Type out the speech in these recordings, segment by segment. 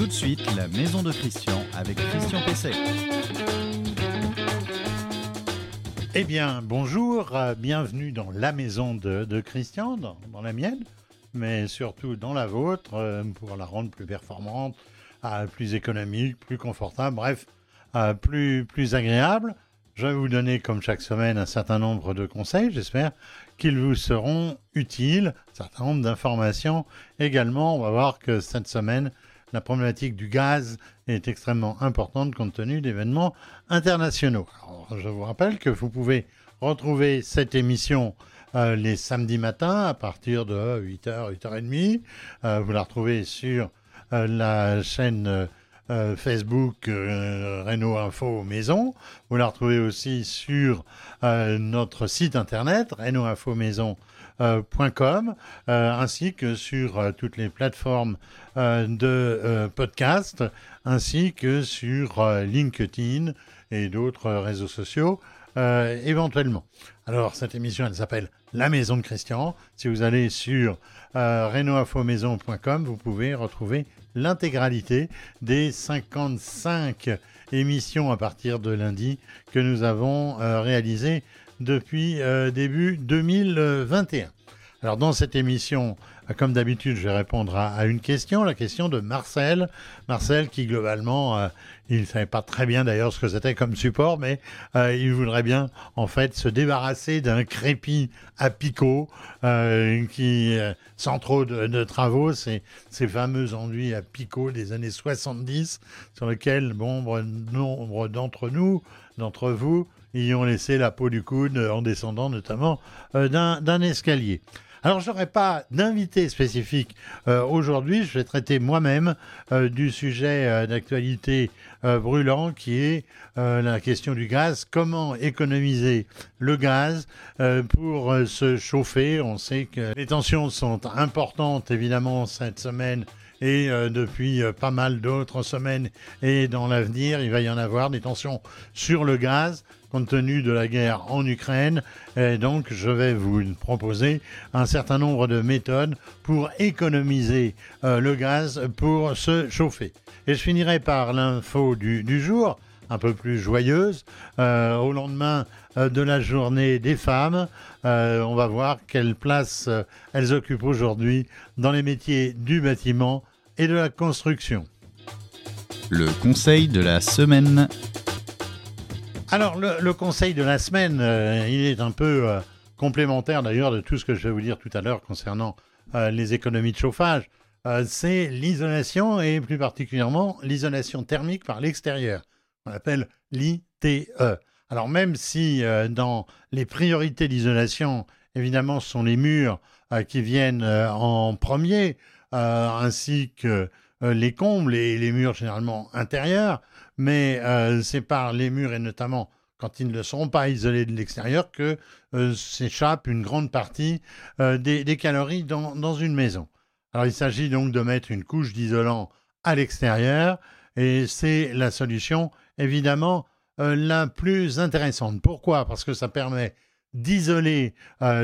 Tout de suite, la maison de Christian avec Christian Pesset. Eh bien, bonjour, euh, bienvenue dans la maison de, Christian, dans, la mienne, mais surtout dans la vôtre, euh, pour la rendre plus performante, euh, plus économique, plus confortable, bref, plus, plus agréable. Je vais vous donner, comme chaque semaine, un certain nombre de conseils. J'espère qu'ils vous seront utiles. Un certain nombre d'informations également. On va voir que cette semaine, la problématique du gaz est extrêmement importante compte tenu d'événements internationaux. je vous rappelle que vous pouvez retrouver cette émission euh, les samedis matins à partir de 8h, 8h30. Euh, vous la retrouvez sur euh, la chaîne euh, Facebook Renault Info Maison. Vous la retrouvez aussi sur notre site internet renaultinfomaison.com ainsi que sur toutes les plateformes de podcast ainsi que sur LinkedIn et d'autres réseaux sociaux éventuellement. Alors cette émission elle s'appelle La Maison de Christian. Si vous allez sur renaultinfomaison.com vous pouvez retrouver l'intégralité des 55 émissions à partir de lundi que nous avons euh, réalisées depuis euh, début 2021. Alors dans cette émission, euh, comme d'habitude, je vais répondre à, une question, la question de Marcel. Marcel qui globalement, euh, il ne savait pas très bien d'ailleurs ce que c'était comme support, mais euh, il voudrait bien en fait se débarrasser d'un crépi à picot qui, sans trop de, travaux, ces, ces fameux enduits à picot des années 70 sur lesquels nombre d'entre nous, d'entre vous, y ont laissé la peau du coude en descendant notamment d'un escalier. Alors, je n'aurai pas d'invité spécifique euh, aujourd'hui. Je vais traiter moi-même euh, du sujet euh, d'actualité brûlant qui est la question du gaz. Comment économiser le gaz pour se chauffer? On sait que les tensions sont importantes, évidemment, cette semaine et depuis pas mal d'autres semaines et dans l'avenir, il va y en avoir des tensions sur le gaz compte tenu de la guerre en Ukraine. Et donc, je vais vous proposer un certain nombre de méthodes pour économiser euh, le gaz pour se chauffer. Et je finirai par l'info du, jour, un peu plus joyeuse. Euh, au lendemain euh, de la journée des femmes, on va voir quelle place elles occupent aujourd'hui dans les métiers du bâtiment et de la construction. Le conseil de la semaine. Alors, le, conseil de la semaine, euh, il est un peu euh, complémentaire d'ailleurs de tout ce que je vais vous dire tout à l'heure concernant euh, les économies de chauffage. c'est l'isolation et plus particulièrement l'isolation thermique par l'extérieur. On appelle l'ITE. Alors, même si dans les priorités d'isolation, évidemment, ce sont les murs qui viennent en premier, ainsi que les combles et les murs généralement intérieurs, mais euh, c'est par les murs et notamment quand ils ne seront pas isolés de l'extérieur que euh, s'échappe une grande partie euh, des, calories dans, une maison. Alors il s'agit donc de mettre une couche d'isolant à l'extérieur et c'est la solution évidemment la plus intéressante. Pourquoi? Parce que ça permet d'isoler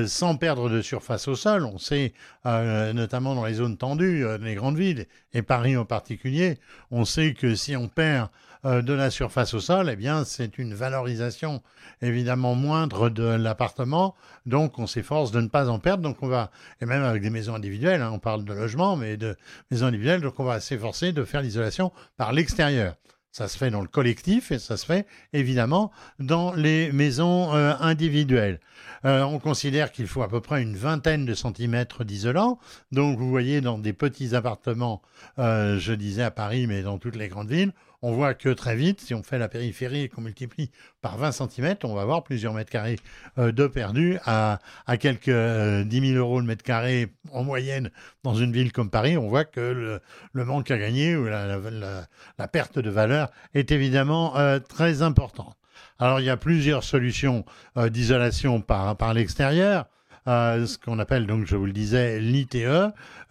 sans perdre de surface au sol. On sait, notamment dans les zones tendues, les grandes villes, et Paris en particulier, on sait que si on perd euh, de la surface au sol, eh bien, c'est une valorisation évidemment moindre de l'appartement. Donc, on s'efforce de ne pas en perdre. Donc, on va, et même avec des maisons individuelles, hein, on parle de logement, mais de maisons individuelles, donc on va s'efforcer de faire l'isolation par l'extérieur. Ça se fait dans le collectif et ça se fait évidemment dans les maisons euh, individuelles. Euh, on considère qu'il faut à peu près une vingtaine de centimètres d'isolant. Donc vous voyez dans des petits appartements, je disais à Paris, mais dans toutes les grandes villes, on voit que très vite, si on fait la périphérie et qu'on multiplie par 20 cm, on va avoir plusieurs mètres carrés euh, de perdus à, quelques 10 euh, 000 euros le mètre carré en moyenne dans une ville comme Paris. On voit que le, manque à gagner ou la, perte de valeur est évidemment euh, très importante. Alors il y a plusieurs solutions d'isolation par l'extérieur. Euh, ce qu'on appelle donc, je vous le disais, l'ITE.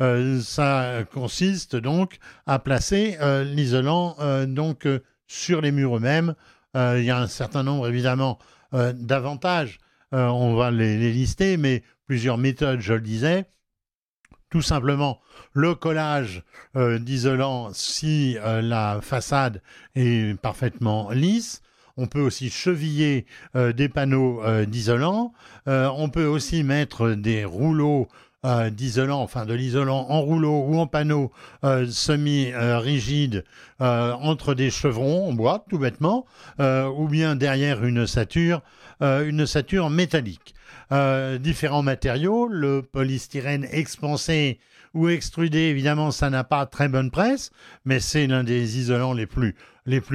Euh, ça consiste donc à placer euh, l'isolant donc sur les murs eux-mêmes. il y a un certain nombre évidemment d'avantages. on va les, lister, mais plusieurs méthodes, je le disais. tout simplement le collage euh, d'isolant si euh, la façade est parfaitement lisse. On peut aussi cheviller euh, des panneaux d'isolant. on peut aussi mettre des rouleaux d'isolant, enfin de l'isolant en rouleau ou en panneau semi-rigide entre des chevrons en bois, tout bêtement, ou bien derrière une sature, une sature métallique. différents matériaux, le polystyrène expansé ou extrudé, évidemment, ça n'a pas très bonne presse, mais c'est l'un des isolants les plus,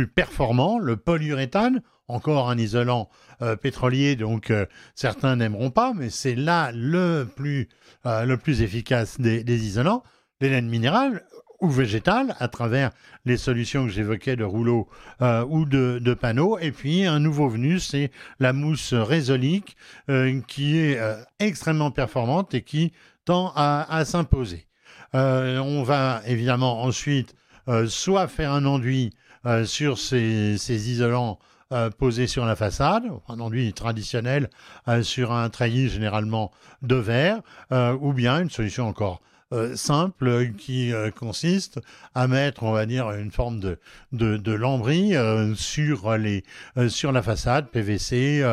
performants. Le polyuréthane, encore un isolant euh, pétrolier, donc euh, certains n'aimeront pas, mais c'est là le plus, euh, efficace des, isolants. Les laines minérales ou végétales, à travers les solutions que j'évoquais de rouleaux ou de, panneaux. Et puis un nouveau venu, c'est la mousse résolique qui est extrêmement performante et qui tend à s'imposer. Euh, on va évidemment ensuite euh, soit faire un enduit euh, sur ces, isolants posés sur la façade, un enduit traditionnel sur un treillis généralement de verre, ou bien une solution encore simple qui consiste à mettre, on va dire, une forme de, de, lambris sur, les, sur la façade, PVC,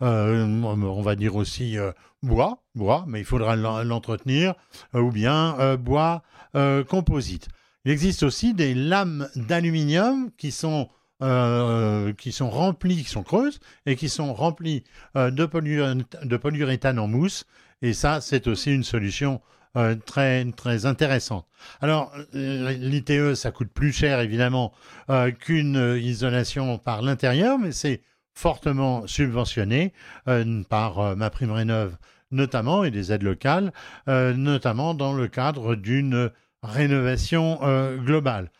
on va dire aussi bois, bois, mais il faudra l'entretenir, euh, ou bien euh, bois euh, composite. Il existe aussi des lames d'aluminium qui sont qui sont remplies, qui sont creuses et qui sont remplies de, polyuréthane en mousse. Et ça, c'est aussi une solution très, très intéressante. Alors, l'ITE, ça coûte plus cher, évidemment, qu'une isolation par l'intérieur, mais c'est fortement subventionné par ma prime rénove notamment, et des aides locales, euh, notamment dans le cadre d'une rénovation euh, globale.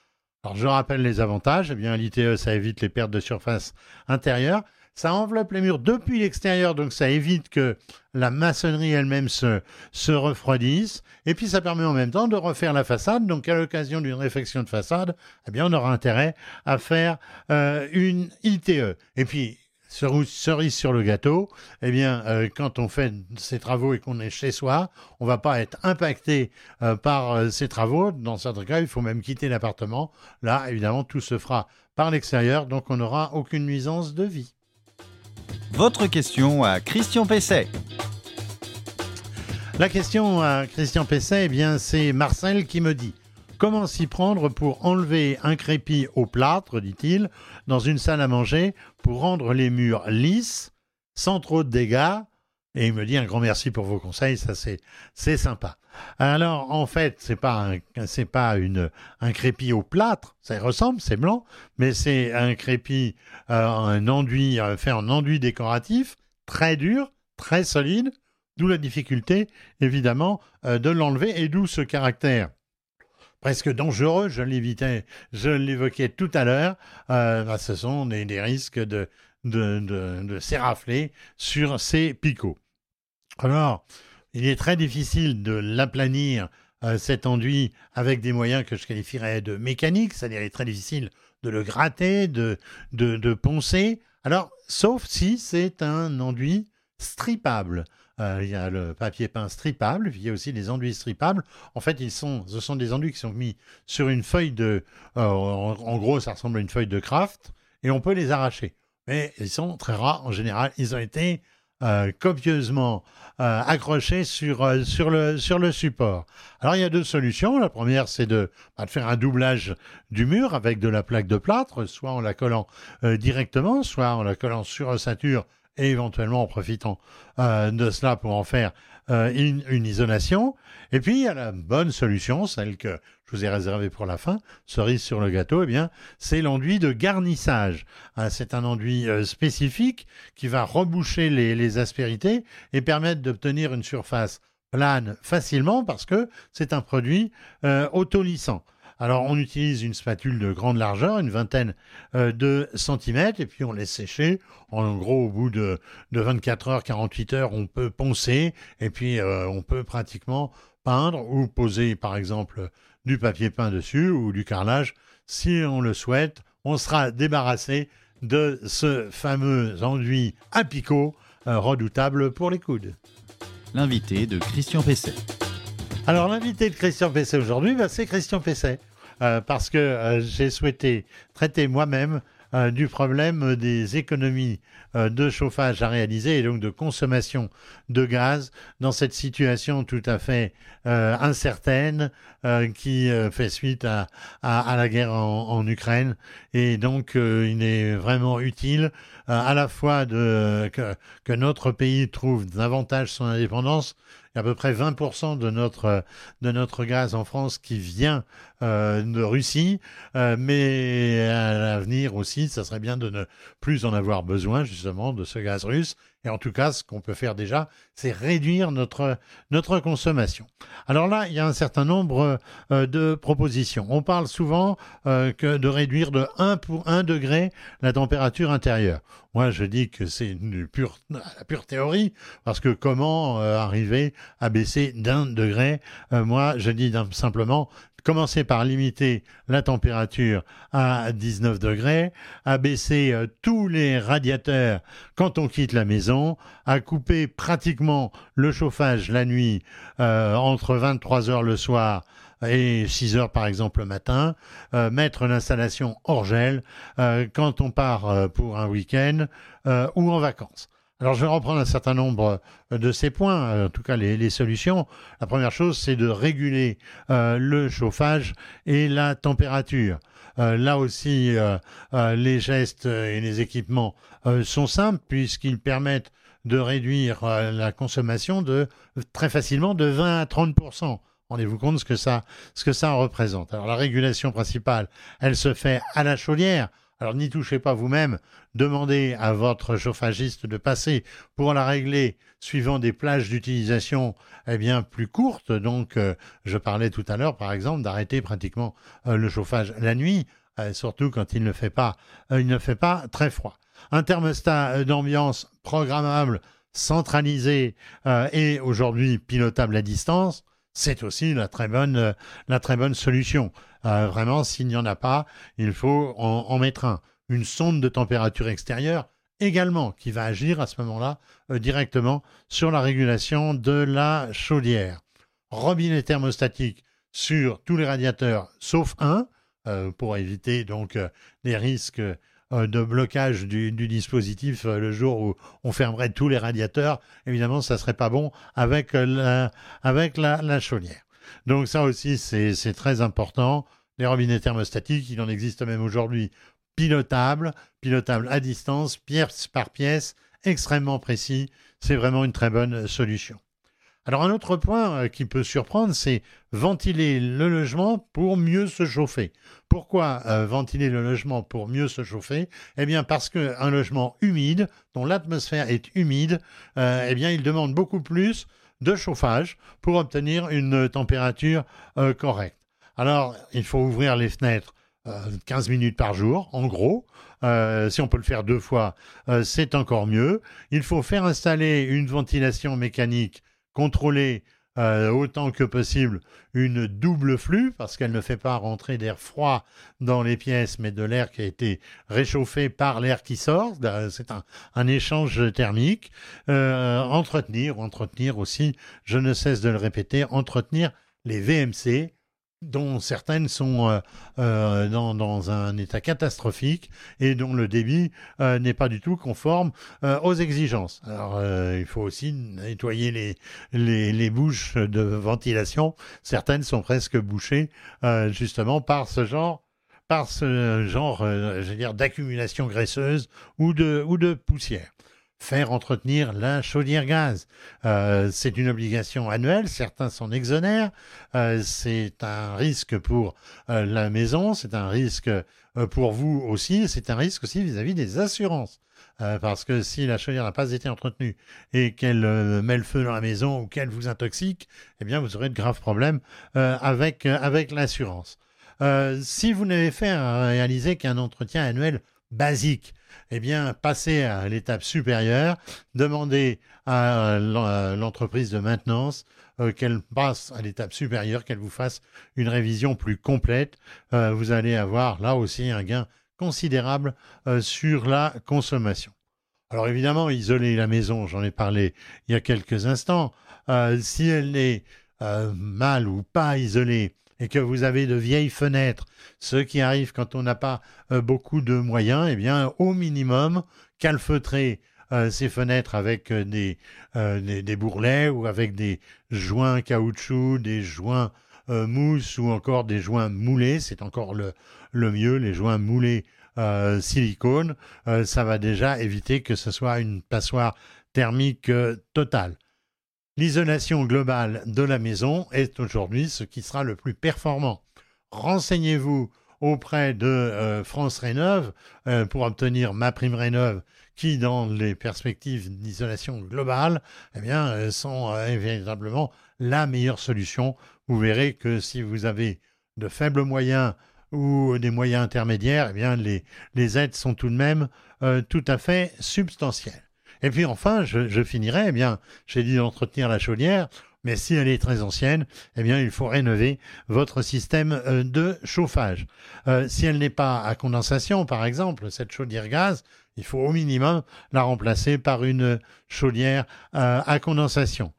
Alors je rappelle les avantages, eh bien l'ITE ça évite les pertes de surface intérieure, ça enveloppe les murs depuis l'extérieur, donc ça évite que la maçonnerie elle-même se, se refroidisse, et puis ça permet en même temps de refaire la façade, donc à l'occasion d'une réfection de façade, eh bien on aura intérêt à faire euh, une ITE. Et puis cerise sur le gâteau, eh bien, euh, quand on fait ces travaux et qu'on est chez soi, on va pas être impacté euh, par ces travaux. Dans certains cas, il faut même quitter l'appartement. Là, évidemment, tout se fera par l'extérieur, donc on n'aura aucune nuisance de vie. Votre question à Christian Pesset. La question à Christian Pesset, eh bien, c'est Marcel qui me dit Comment s'y prendre pour enlever un crépi au plâtre, dit-il, dans une salle à manger pour rendre les murs lisses, sans trop de dégâts? Et il me dit un grand merci pour vos conseils, ça c'est c'est sympa. Alors en fait, c'est pas c'est pas une un crépi au plâtre, ça ressemble, c'est blanc, mais c'est un crépi euh, un enduit euh, fait en enduit décoratif, très dur, très solide, d'où la difficulté évidemment euh, de l'enlever et d'où ce caractère presque dangereux, je l'évitais, je l'évoquais tout à l'heure, bah, ce sont des, risques de, de, de, s'érafler sur ces picots. Alors, il est très difficile de l'aplanir, euh, cet enduit, avec des moyens que je qualifierais de mécaniques, c'est-à-dire il est très difficile de le gratter, de, de, poncer. Alors, sauf si c'est un enduit stripable. Euh, il y a le papier peint stripable, puis il y a aussi des enduits stripables. En fait, ils sont, ce sont des enduits qui sont mis sur une feuille de... Euh, en, gros, ça ressemble à une feuille de craft, et on peut les arracher. Mais ils sont très rares en général. Ils ont été euh, copieusement accrochés sur, sur, le, support. Alors il y a deux solutions. La première, c'est de, bah, de, faire un doublage du mur avec de la plaque de plâtre, soit en la collant directement, soit en la collant sur la ceinture et éventuellement en profitant euh, de cela pour en faire euh, une, isolation. Et puis, il y a la bonne solution, celle que je vous ai réservée pour la fin, cerise sur le gâteau, eh bien, c'est l'enduit de garnissage. Hein, c'est un enduit euh, spécifique qui va reboucher les, les aspérités et permettre d'obtenir une surface plane facilement parce que c'est un produit autolissant. Alors, on utilise une spatule de grande largeur, une vingtaine euh, de centimètres, et puis on laisse sécher. En gros, au bout de, 24 heures, 48 heures, on peut poncer, et puis euh, on peut pratiquement peindre ou poser, par exemple, du papier peint dessus ou du carrelage. Si on le souhaite, on sera débarrassé de ce fameux enduit à picot euh, redoutable pour les coudes. L'invité de Christian Pesset. Alors l'invité de Christian Pesset aujourd'hui, bah, c'est Christian Pesset. Euh, parce que euh, j'ai souhaité traiter moi-même euh, du problème des économies de chauffage à réaliser et donc de consommation de gaz dans cette situation tout à fait incertaine qui fait suite à, la guerre en, Ukraine. Et donc il est vraiment utile à la fois de, que, que notre pays trouve davantage son indépendance à peu près 20% de notre, de notre gaz en France qui vient euh, de Russie, euh, mais à l'avenir aussi, ça serait bien de ne plus en avoir besoin justement de ce gaz russe. Et en tout cas, ce qu'on peut faire déjà, c'est réduire notre, notre consommation. Alors là, il y a un certain nombre euh, de propositions. On parle souvent de réduire de 1 pour 1 degré la température intérieure. Moi, je dis que c'est la pure théorie, parce que comment arriver à baisser d'un degré? Moi, je dis simplement commencer par limiter la température à 19 degrés, à baisser euh, tous les radiateurs quand on quitte la maison, à couper pratiquement le chauffage la nuit euh, entre 23 heures le soir et 6 heures par exemple le matin, euh, mettre l'installation hors gel quand on part pour un week-end ou en vacances. Alors, je vais reprendre un certain nombre euh, de ces points, euh, en tout cas les, solutions. La première chose, c'est de réguler euh, le chauffage et la température. là aussi, les gestes et les équipements sont simples puisqu'ils permettent de réduire la consommation de très facilement de 20 à 30 Rendez-vous compte ce que ça, ce que ça représente. Alors la régulation principale, elle se fait à la chaudière. Alors n'y touchez pas vous-même, demandez à votre chauffagiste de passer pour la régler suivant des plages d'utilisation eh bien plus courtes. Donc euh, je parlais tout à l'heure par exemple d'arrêter pratiquement euh, le chauffage la nuit, euh, surtout quand il ne fait pas il ne fait pas très froid. Un thermostat d'ambiance programmable, centralisé et aujourd'hui pilotable à distance, c'est aussi la très bonne bonne solution. Euh, vraiment, s'il n'y en a pas, il faut en, mettre un. Une sonde de température extérieure également qui va agir à ce moment-là euh, directement sur la régulation de la chaudière. Robinet thermostatique sur tous les radiateurs sauf un euh, pour éviter donc des risques de blocage du, dispositif le jour où on fermerait tous les radiateurs. Évidemment, ça serait pas bon avec avec la chaudière. Donc ça aussi, c'est très important. Les robinets thermostatiques, il en existe même aujourd'hui pilotables, pilotables à distance, pièce par pièce, extrêmement précis. C'est vraiment une très bonne solution. Alors un autre point euh, qui peut surprendre, c'est ventiler le logement pour mieux se chauffer. Pourquoi euh, ventiler le logement pour mieux se chauffer? Eh bien parce qu'un logement humide, dont l'atmosphère est humide, euh, eh bien il demande beaucoup plus de chauffage pour obtenir une température correcte. Alors, il faut ouvrir les fenêtres 15 euh, minutes par jour, en gros. Si on peut le faire deux fois, c'est encore mieux. Il faut faire installer une ventilation mécanique contrôlée euh, autant que possible une double flux parce qu'elle ne fait pas rentrer d'air froid dans les pièces mais de l'air qui a été réchauffé par l'air qui sort. Euh, c'est un, échange thermique. Euh, entretenir, entretenir aussi, je ne cesse de le répéter, entretenir les VMC, dont certaines sont euh, euh, dans, un état catastrophique et dont le débit euh, n'est pas du tout conforme aux exigences. Alors il faut aussi nettoyer les, les, les, bouches de ventilation. Certaines sont presque bouchées justement par ce genre par ce genre, je veux dire, d'accumulation graisseuse ou de, ou de poussière faire entretenir la chaudière gaz. Euh, c'est une obligation annuelle, certains s'en exonèrent, euh, c'est un risque pour euh, la maison, c'est un risque pour vous aussi, c'est un risque aussi vis-à-vis des assurances. parce que si la chaudière n'a pas été entretenue et qu'elle met le feu dans la maison ou qu'elle vous intoxique, eh bien vous aurez de graves problèmes avec, avec l'assurance. si vous n'avez fait réaliser qu'un entretien annuel basique, eh bien, passer à l'étape supérieure, demander à l'entreprise de maintenance euh, qu'elle passe à l'étape supérieure, qu'elle vous fasse une révision plus complète. Euh, vous allez avoir là aussi un gain considérable euh, sur la consommation. Alors évidemment, isoler la maison, j'en ai parlé il y a quelques instants, si elle est mal ou pas isolées, et que vous avez de vieilles fenêtres, ce qui arrive quand on n'a pas beaucoup de moyens, eh bien, au minimum, calfeutrer ces fenêtres avec des, des, bourrelets ou avec des joints caoutchouc, des joints mousse ou encore des joints moulés, c'est encore le, le mieux, les joints moulés silicone, ça va déjà éviter que ce soit une passoire thermique totale. L'isolation globale de la maison est aujourd'hui ce qui sera le plus performant. Renseignez-vous auprès de euh, France Rénov euh, pour obtenir ma prime Rénov qui, dans les perspectives d'isolation globale, eh bien, euh, sont véritablement la meilleure solution. Vous verrez que si vous avez de faibles moyens ou des moyens intermédiaires, eh bien, les, les aides sont tout de même tout à fait substantielles. Et puis enfin, je, finirai, eh bien, j'ai dit d'entretenir la chaudière, mais si elle est très ancienne, eh bien, il faut rénover votre système euh, de chauffage. Euh, si elle n'est pas à condensation, par exemple, cette chaudière gaz, il faut au minimum la remplacer par une chaudière euh, à condensation.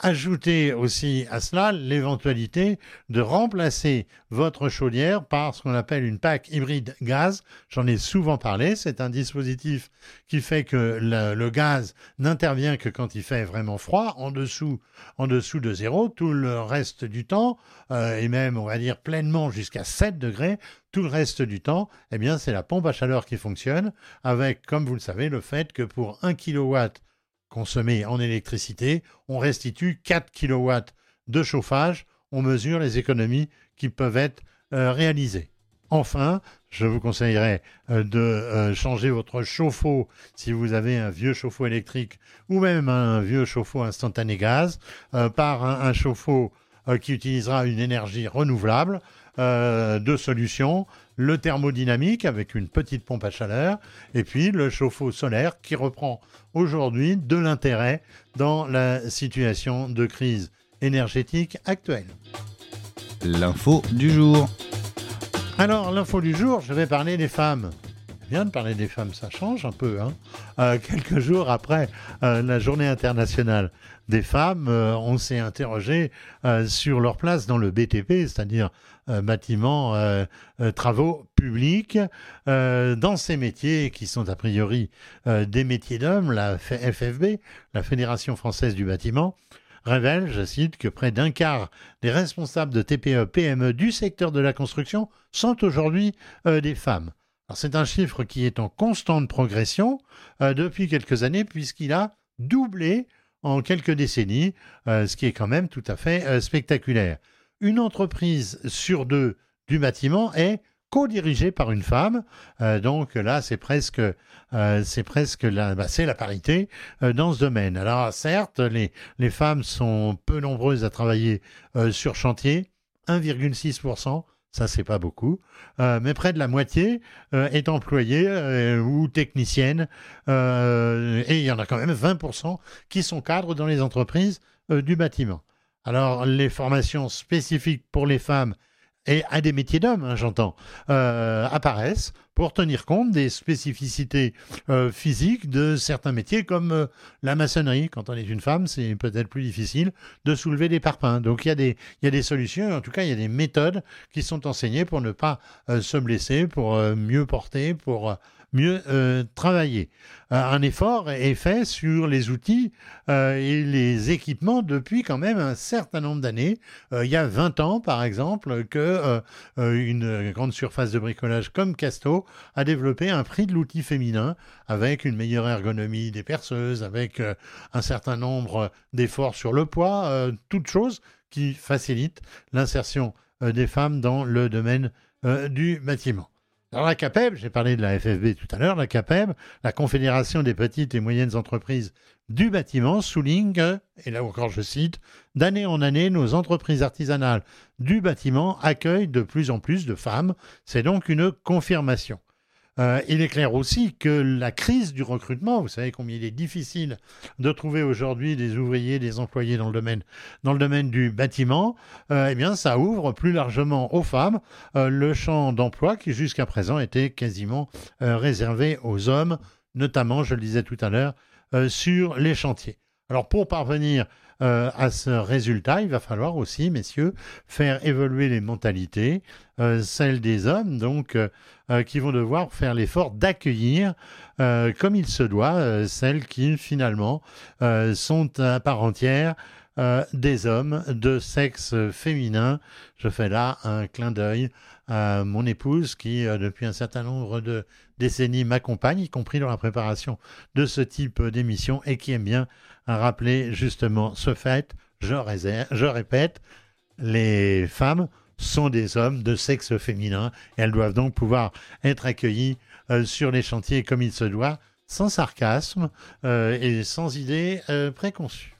Ajoutez aussi à cela l'éventualité de remplacer votre chaudière par ce qu'on appelle une PAC hybride gaz. J'en ai souvent parlé. C'est un dispositif qui fait que le, gaz n'intervient que quand il fait vraiment froid, en dessous, en dessous de zéro. Tout le reste du temps, euh, et même on va dire pleinement jusqu'à 7 degrés, tout le reste du temps, eh bien c'est la pompe à chaleur qui fonctionne, avec, comme vous le savez, le fait que pour 1 kW consommés en électricité, on restitue 4 kW de chauffage, on mesure les économies qui peuvent être euh, réalisées. Enfin, je vous conseillerais euh, de euh, changer votre chauffe-eau si vous avez un vieux chauffe-eau électrique ou même un vieux chauffe-eau instantané gaz par un chauffe-eau qui utilisera une énergie renouvelable. Deux solutions. Le thermodynamique avec une petite pompe à chaleur et puis le chauffe-eau solaire qui reprend aujourd'hui de l'intérêt dans la situation de crise énergétique actuelle. L'info du jour. Alors, l'info du jour, je vais parler des femmes. Bien de parler des femmes, ça change un peu. Hein. Euh, quelques jours après euh, la journée internationale des femmes, on s'est interrogé sur leur place dans le BTP, c'est-à-dire euh, bâtiments, euh, euh, travaux publics. dans ces métiers qui sont a priori des métiers d'hommes, la FFB, la Fédération française du bâtiment, révèle, je cite, que près d'un quart des responsables de TPE, PME du secteur de la construction sont aujourd'hui des femmes. C'est un chiffre qui est en constante progression depuis quelques années puisqu'il a doublé en quelques décennies, ce qui est quand même tout à fait spectaculaire une entreprise sur deux du bâtiment est co-dirigée par une femme. Euh, donc là, c'est presque, euh, la, bah, la parité euh, dans ce domaine. Alors certes, les, les femmes sont peu nombreuses à travailler sur chantier, 1,6%. Ça, c'est pas beaucoup. mais près de la moitié est employée ou technicienne. et il y en a quand même 20% qui sont cadres dans les entreprises du bâtiment. Alors, les formations spécifiques pour les femmes et à des métiers d'hommes, hein, j'entends, euh, apparaissent pour tenir compte des spécificités euh, physiques de certains métiers comme euh, la maçonnerie. Quand on est une femme, c'est peut-être plus difficile de soulever des parpaings. Donc il y, a des, y a des solutions, en tout cas il y a des méthodes qui sont enseignées pour ne pas se blesser, pour mieux porter, pour mieux euh, travailler. Euh, un effort est fait sur les outils euh, et les équipements depuis quand même un certain nombre d'années. il y a 20 ans, par exemple, que une grande surface de bricolage comme Casto a développé un prix de l'outil féminin avec une meilleure ergonomie des perceuses, avec un certain nombre d'efforts sur le poids, toutes choses qui facilitent l'insertion des femmes dans le domaine du bâtiment. Alors la CAPEB, j'ai parlé de la FFB tout à l'heure, la CAPEB, la Confédération des petites et moyennes entreprises du bâtiment, souligne, et là encore je cite, d'année en année, nos entreprises artisanales du bâtiment accueillent de plus en plus de femmes. C'est donc une confirmation. Euh, il est clair aussi que la crise du recrutement, vous savez combien il est difficile de trouver aujourd'hui des ouvriers, des employés dans le domaine, dans le domaine du bâtiment, euh, eh bien, ça ouvre plus largement aux femmes euh, le champ d'emploi qui jusqu'à présent était quasiment réservé aux hommes, notamment, je le disais tout à l'heure, sur les chantiers. Alors pour parvenir à ce résultat, il va falloir aussi, messieurs, faire évoluer les mentalités, celles des hommes, donc, qui vont devoir faire l'effort d'accueillir, comme il se doit, celles qui, finalement, sont à part entière des hommes de sexe féminin. Je fais là un clin d'œil à mon épouse qui, depuis un certain nombre de décennies, m'accompagne, y compris dans la préparation de ce type d'émission, et qui aime bien rappeler justement ce fait. Je, je répète, les femmes sont des hommes de sexe féminin et elles doivent donc pouvoir être accueillies euh, sur les chantiers comme il se doit, sans sarcasme euh, et sans idées euh, préconçues.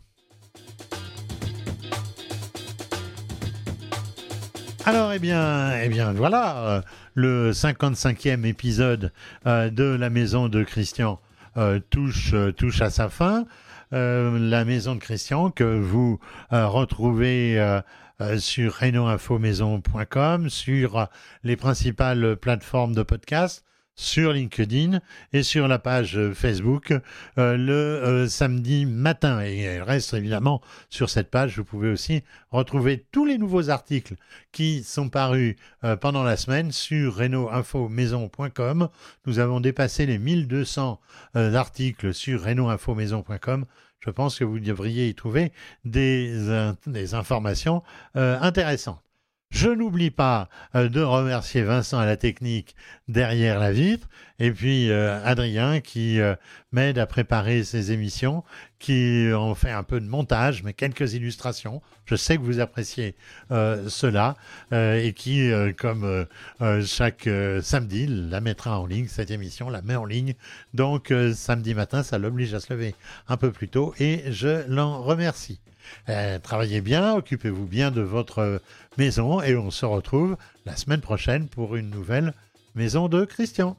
Alors, eh bien, eh bien voilà, le 55e épisode de La Maison de Christian touche, touche à sa fin. la Maison de Christian que vous retrouvez euh, sur renoinfomaison.com, sur les principales plateformes de podcast, sur LinkedIn et sur la page Facebook euh, le euh, samedi matin. Et il reste évidemment sur cette page, vous pouvez aussi retrouver tous les nouveaux articles qui sont parus pendant la semaine sur renoinfomaison.com. Nous avons dépassé les 1200 articles sur renoinfomaison.com je pense que vous devriez y trouver des, informations euh, intéressantes. Je n'oublie pas euh, de remercier Vincent à la technique derrière la vitre et puis euh, Adrien qui euh, m'aide à préparer ces émissions, qui ont fait un peu de montage, mais quelques illustrations. Je sais que vous appréciez cela et qui, comme chaque samedi, la mettra en ligne, cette émission, la met en ligne. Donc samedi matin, ça l'oblige à se lever un peu plus tôt et je l'en remercie. Euh, travaillez bien, occupez-vous bien de votre maison et on se retrouve la semaine prochaine pour une nouvelle maison de Christian.